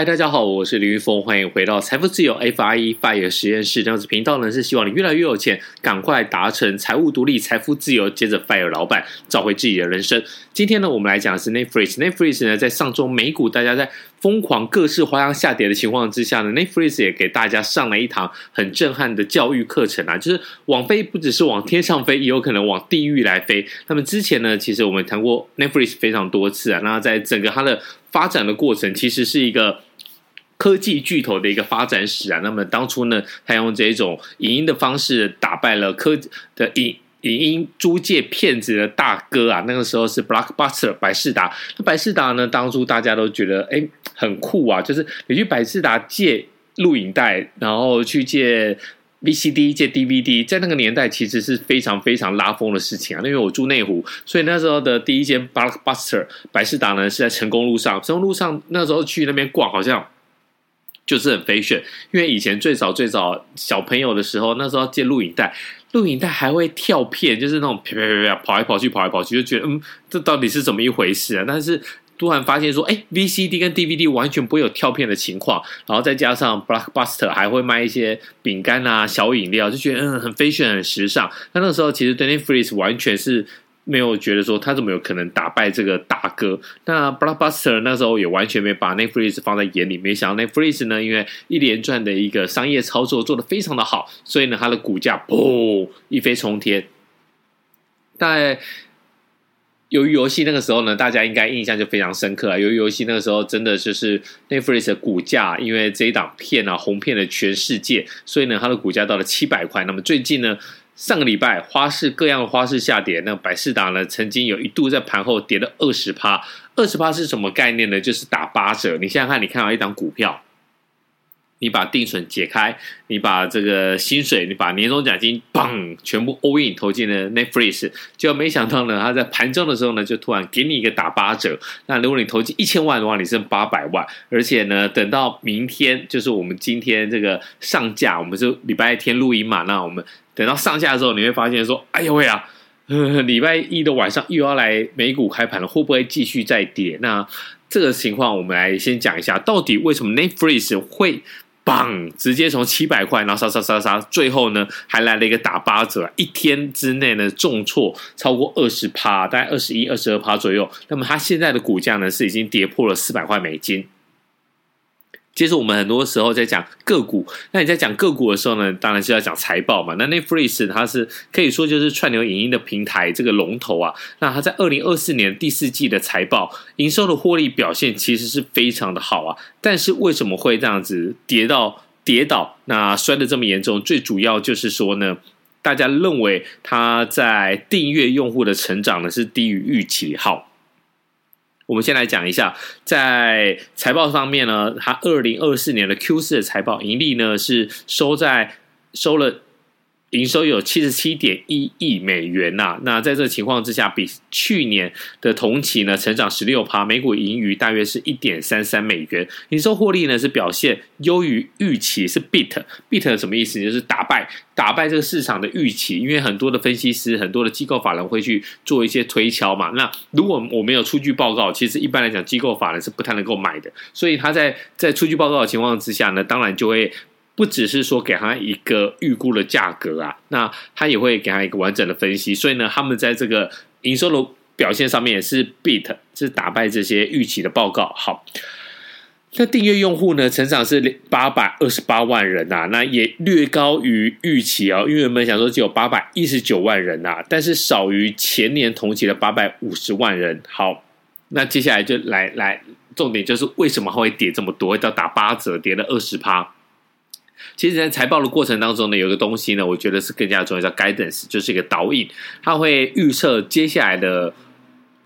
嗨，大家好，我是林玉峰，欢迎回到财富自由 FIRE FIRE 实验室。这样子频道呢是希望你越来越有钱，赶快达成财务独立、财富自由，接着 FIRE 老板，找回自己的人生。今天呢，我们来讲的是 Netflix。Netflix 呢，在上周美股大家在疯狂各式花样下跌的情况之下呢，Netflix 也给大家上了一堂很震撼的教育课程啊，就是网飞不只是往天上飞，也有可能往地狱来飞。那么之前呢，其实我们谈过 Netflix 非常多次啊，那在整个它的发展的过程，其实是一个科技巨头的一个发展史啊。那么当初呢，他用这种影音的方式打败了科的影影音租借骗子的大哥啊。那个时候是 Blockbuster 百视达。那百视达呢，当初大家都觉得哎很酷啊，就是你去百视达借录影带，然后去借。VCD 借 DVD，在那个年代其实是非常非常拉风的事情啊。因为我住内湖，所以那时候的第一间 Blockbuster 百视达呢是在成功路上。成功路上那时候去那边逛，好像就是很 fashion。因为以前最早最早小朋友的时候，那时候借录影带，录影带还会跳片，就是那种啪啪啪啪跑来跑去，跑来跑去，就觉得嗯，这到底是怎么一回事啊？但是。突然发现说，哎，VCD 跟 DVD 完全不会有跳片的情况，然后再加上 Blockbuster 还会卖一些饼干啊、小饮料，就觉得嗯很 fashion 很时尚。那那时候其实 Netflix 完全是没有觉得说他怎么有可能打败这个大哥。那 Blockbuster 那时候也完全没把 Netflix 放在眼里，没想到 Netflix 呢，因为一连串的一个商业操作做得非常的好，所以呢它的股价砰一飞冲天。但由于游戏那个时候呢，大家应该印象就非常深刻啊。鱿鱼游戏那个时候真的就是 Netflix 的股价，因为这一档片啊红遍了全世界，所以呢它的股价到了七百块。那么最近呢，上个礼拜花式各样的花式下跌，那百事达呢曾经有一度在盘后跌了二十趴，二十趴是什么概念呢？就是打八折。你想想看，你看到一档股票。你把定存解开，你把这个薪水，你把年终奖金，嘣，全部 all in 投进了 Netflix，就没想到呢，他在盘中的时候呢，就突然给你一个打八折。那如果你投进一千万的话，你剩八百万，而且呢，等到明天，就是我们今天这个上架，我们是礼拜天录音嘛，那我们等到上架的时候，你会发现说，哎呦喂啊，呃，礼拜一的晚上又要来美股开盘了，会不会继续再跌？那这个情况，我们来先讲一下，到底为什么 Netflix 会？棒！直接从七百块，然后杀杀杀杀，最后呢还来了一个打八折，一天之内呢重挫超过二十趴，大概二十一、二十二趴左右。那么它现在的股价呢是已经跌破了四百块美金。其实我们很多时候在讲个股，那你在讲个股的时候呢，当然是要讲财报嘛。那 Netflix 它是可以说就是串流影音的平台这个龙头啊。那它在二零二四年第四季的财报营收的获利表现其实是非常的好啊。但是为什么会这样子跌到跌倒，那摔得这么严重？最主要就是说呢，大家认为它在订阅用户的成长呢是低于预期。好。我们先来讲一下，在财报方面呢，它二零二四年的 Q 四的财报盈利呢是收在收了。营收有七十七点一亿美元呐、那在这个情况之下，比去年的同期呢成长十六趴，每股盈余大约是一点三三美元，营收获利呢是表现优于预期，是 beat beat 什么意思？就是打败打败这个市场的预期，因为很多的分析师、很多的机构法人会去做一些推敲嘛。那如果我没有出具报告，其实一般来讲机构法人是不太能够买的，所以他在在出具报告的情况之下呢，当然就会。不只是说给他一个预估的价格啊，那他也会给他一个完整的分析。所以呢，他们在这个营收的表现上面也是 beat，是打败这些预期的报告。好，那订阅用户呢，成长是八百二十八万人啊，那也略高于预期啊，因为我们想说只有八百一十九万人啊，但是少于前年同期的八百五十万人。好，那接下来就来来，重点就是为什么会跌这么多，要打八折，跌了二十趴。其实，在财报的过程当中呢，有个东西呢，我觉得是更加重要，叫 guidance，就是一个导引，它会预测接下来的。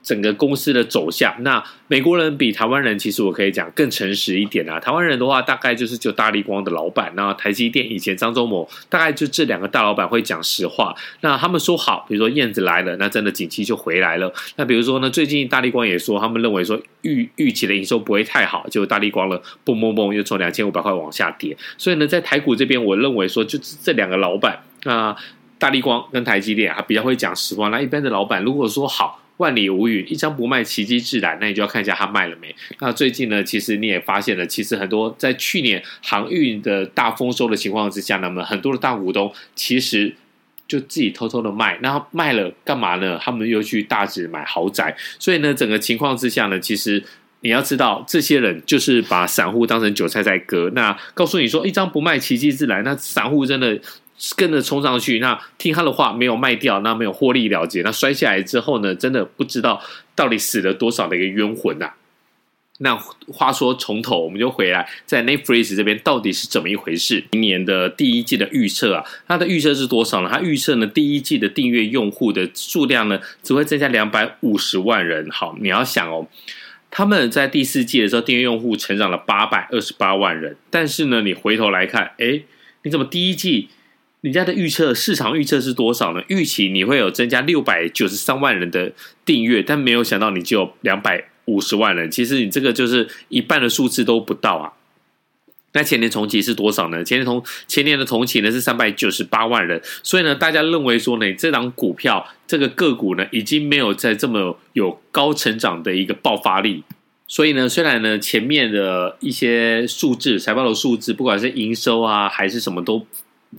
整个公司的走向，那美国人比台湾人，其实我可以讲更诚实一点啊。台湾人的话，大概就是就大立光的老板，那台积电以前张忠谋，大概就这两个大老板会讲实话。那他们说好，比如说燕子来了，那真的景气就回来了。那比如说呢，最近大立光也说，他们认为说预预期的营收不会太好，结果大立光了，嘣嘣嘣，又从两千五百块往下跌。所以呢，在台股这边，我认为说，就这两个老板那。大立光跟台积电还比较会讲实话。那一般的老板如果说好，万里无云，一张不卖，奇迹自然。那你就要看一下它卖了没。那最近呢，其实你也发现了，其实很多在去年航运的大丰收的情况之下，那么很多的大股东其实就自己偷偷的卖。那卖了干嘛呢？他们又去大直买豪宅。所以呢，整个情况之下呢，其实你要知道，这些人就是把散户当成韭菜在割。那告诉你说，一张不卖，奇迹自来。那散户真的。跟着冲上去，那听他的话没有卖掉，那没有获利了结，那摔下来之后呢，真的不知道到底死了多少的一个冤魂呐、啊。那话说从头，我们就回来，在 Netflix 这边到底是怎么一回事？今年的第一季的预测啊，它的预测是多少呢？它预测呢，第一季的订阅用户的数量呢，只会增加两百五十万人。好，你要想哦，他们在第四季的时候，订阅用户成长了八百二十八万人，但是呢，你回头来看，哎，你怎么第一季？人家的预测，市场预测是多少呢？预期你会有增加六百九十三万人的订阅，但没有想到你只有两百五十万人。其实你这个就是一半的数字都不到啊。那前年同期是多少呢？前年同前年的同期呢是三百九十八万人。所以呢，大家认为说呢，这档股票这个个股呢，已经没有在这么有高成长的一个爆发力。所以呢，虽然呢前面的一些数字财报的数字，不管是营收啊还是什么都。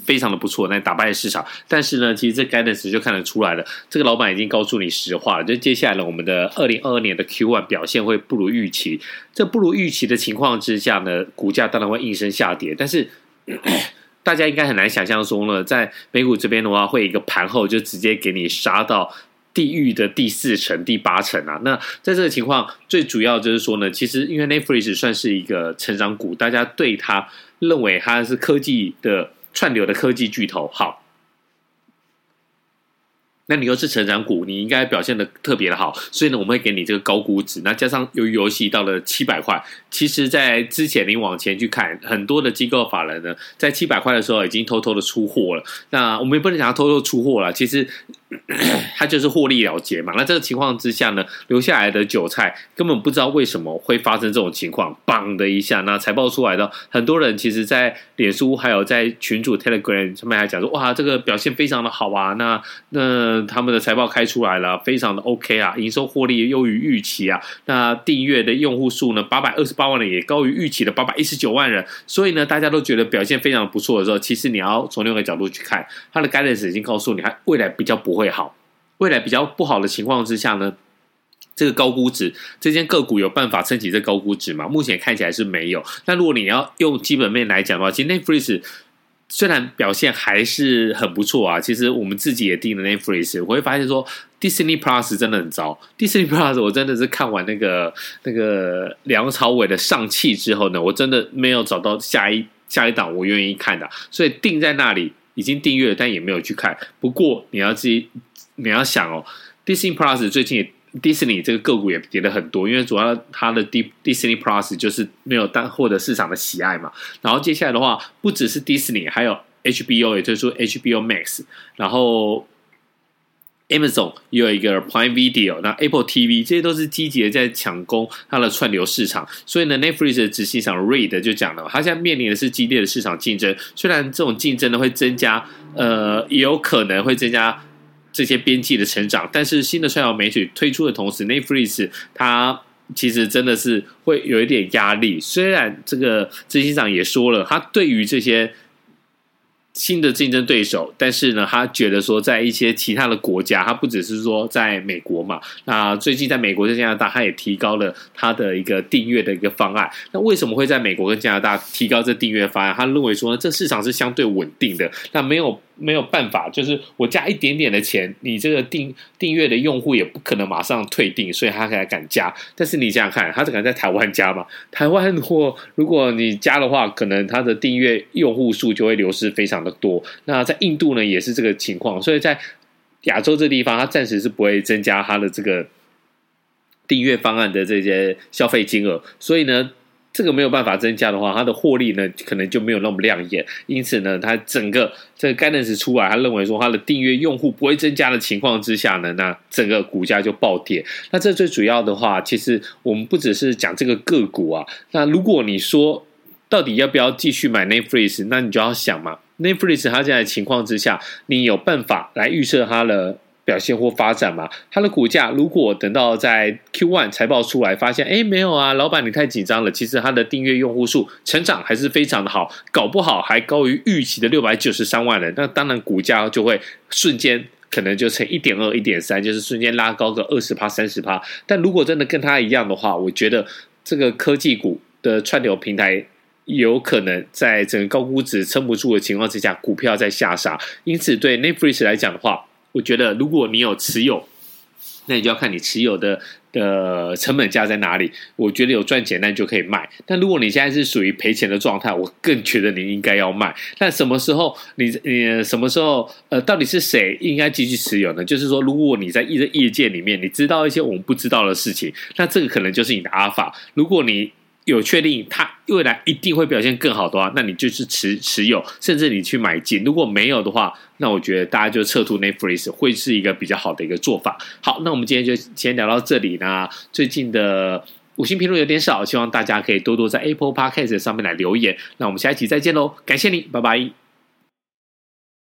非常的不错，那打败市场。但是呢，其实这 guidance 就看得出来了，这个老板已经告诉你实话了。就接下来呢，我们的二零二二年的 Q1 表现会不如预期。这不如预期的情况之下呢，股价当然会应声下跌。但是 大家应该很难想象说呢，在美股这边的话，会一个盘后就直接给你杀到地狱的第四层、第八层啊。那在这个情况，最主要就是说呢，其实因为 Netflix 算是一个成长股，大家对它认为它是科技的。串流的科技巨头，好，那你又是成长股，你应该表现的特别的好，所以呢，我们会给你这个高估值。那加上由于游戏到了七百块，其实，在之前你往前去看，很多的机构法人呢，在七百块的时候已经偷偷的出货了。那我们也不能讲偷偷出货了，其实。他就是获利了结嘛，那这个情况之下呢，留下来的韭菜根本不知道为什么会发生这种情况，砰的一下，那财报出来的很多人其实，在脸书还有在群主 Telegram 上面还讲说，哇，这个表现非常的好啊，那那他们的财报开出来了，非常的 OK 啊，营收获利优于预期啊，那订阅的用户数呢，八百二十八万人也高于预期的八百一十九万人，所以呢，大家都觉得表现非常不错的时候，其实你要从另外一个角度去看，他的 guidance 已经告诉你，他未来比较不会好。未来比较不好的情况之下呢，这个高估值，这间个股有办法撑起这高估值吗？目前看起来是没有。那如果你要用基本面来讲的话，其实 Netflix 虽然表现还是很不错啊，其实我们自己也订了 Netflix，我会发现说 Disney Plus 真的很糟。Disney Plus 我真的是看完那个那个梁朝伟的上气之后呢，我真的没有找到下一下一档我愿意看的，所以定在那里已经订阅了，但也没有去看。不过你要自己。你要想哦，Disney Plus 最近 Disney 这个个股也跌了很多，因为主要它的 Disney Plus 就是没有当获得市场的喜爱嘛。然后接下来的话，不只是 Disney，还有 HBO 也推出 HBO Max，然后 Amazon 也有一个 Prime Video，那 Apple TV 这些都是积极的在抢攻它的串流市场。所以呢，Netflix 的执行长 Reed 就讲了，他现在面临的是激烈的市场竞争，虽然这种竞争呢会增加，呃，也有可能会增加。这些边际的成长，但是新的串流媒体推出的同时，Netflix 它其实真的是会有一点压力。虽然这个执行长也说了，他对于这些。新的竞争对手，但是呢，他觉得说，在一些其他的国家，他不只是说在美国嘛。那最近在美国跟加拿大，他也提高了他的一个订阅的一个方案。那为什么会在美国跟加拿大提高这订阅方案？他认为说呢，这市场是相对稳定的。那没有没有办法，就是我加一点点的钱，你这个订订阅的用户也不可能马上退订，所以他才敢加。但是你想想看，他只敢在台湾加嘛？台湾或如果你加的话，可能他的订阅用户数就会流失非常的。多，那在印度呢也是这个情况，所以在亚洲这地方，它暂时是不会增加它的这个订阅方案的这些消费金额，所以呢，这个没有办法增加的话，它的获利呢可能就没有那么亮眼，因此呢，它整个这个 guidance 出来，他认为说它的订阅用户不会增加的情况之下呢，那整个股价就暴跌。那这最主要的话，其实我们不只是讲这个个股啊，那如果你说到底要不要继续买 Netflix，那你就要想嘛。Netflix 它这样的情况之下，你有办法来预测它的表现或发展嘛。它的股价如果等到在 Q1 财报出来，发现哎没有啊，老板你太紧张了。其实它的订阅用户数成长还是非常的好，搞不好还高于预期的六百九十三万人。那当然股价就会瞬间可能就成一点二、一点三，就是瞬间拉高个二十趴、三十趴。但如果真的跟它一样的话，我觉得这个科技股的串流平台。有可能在整个高估值撑不住的情况之下，股票在下杀。因此，对 Netflix 来讲的话，我觉得如果你有持有，那你就要看你持有的的成本价在哪里。我觉得有赚钱，那你就可以卖。但如果你现在是属于赔钱的状态，我更觉得你应该要卖。但什么时候你你什么时候呃，到底是谁应该继续持有呢？就是说，如果你在业业界里面，你知道一些我们不知道的事情，那这个可能就是你的阿法。如果你有确定它未来一定会表现更好的话，那你就是持持有，甚至你去买进。如果没有的话，那我觉得大家就撤出 n e t f r i x 会是一个比较好的一个做法。好，那我们今天就先聊到这里。呢最近的五星评论有点少，希望大家可以多多在 Apple Podcast 上面来留言。那我们下一期再见喽，感谢你，拜拜。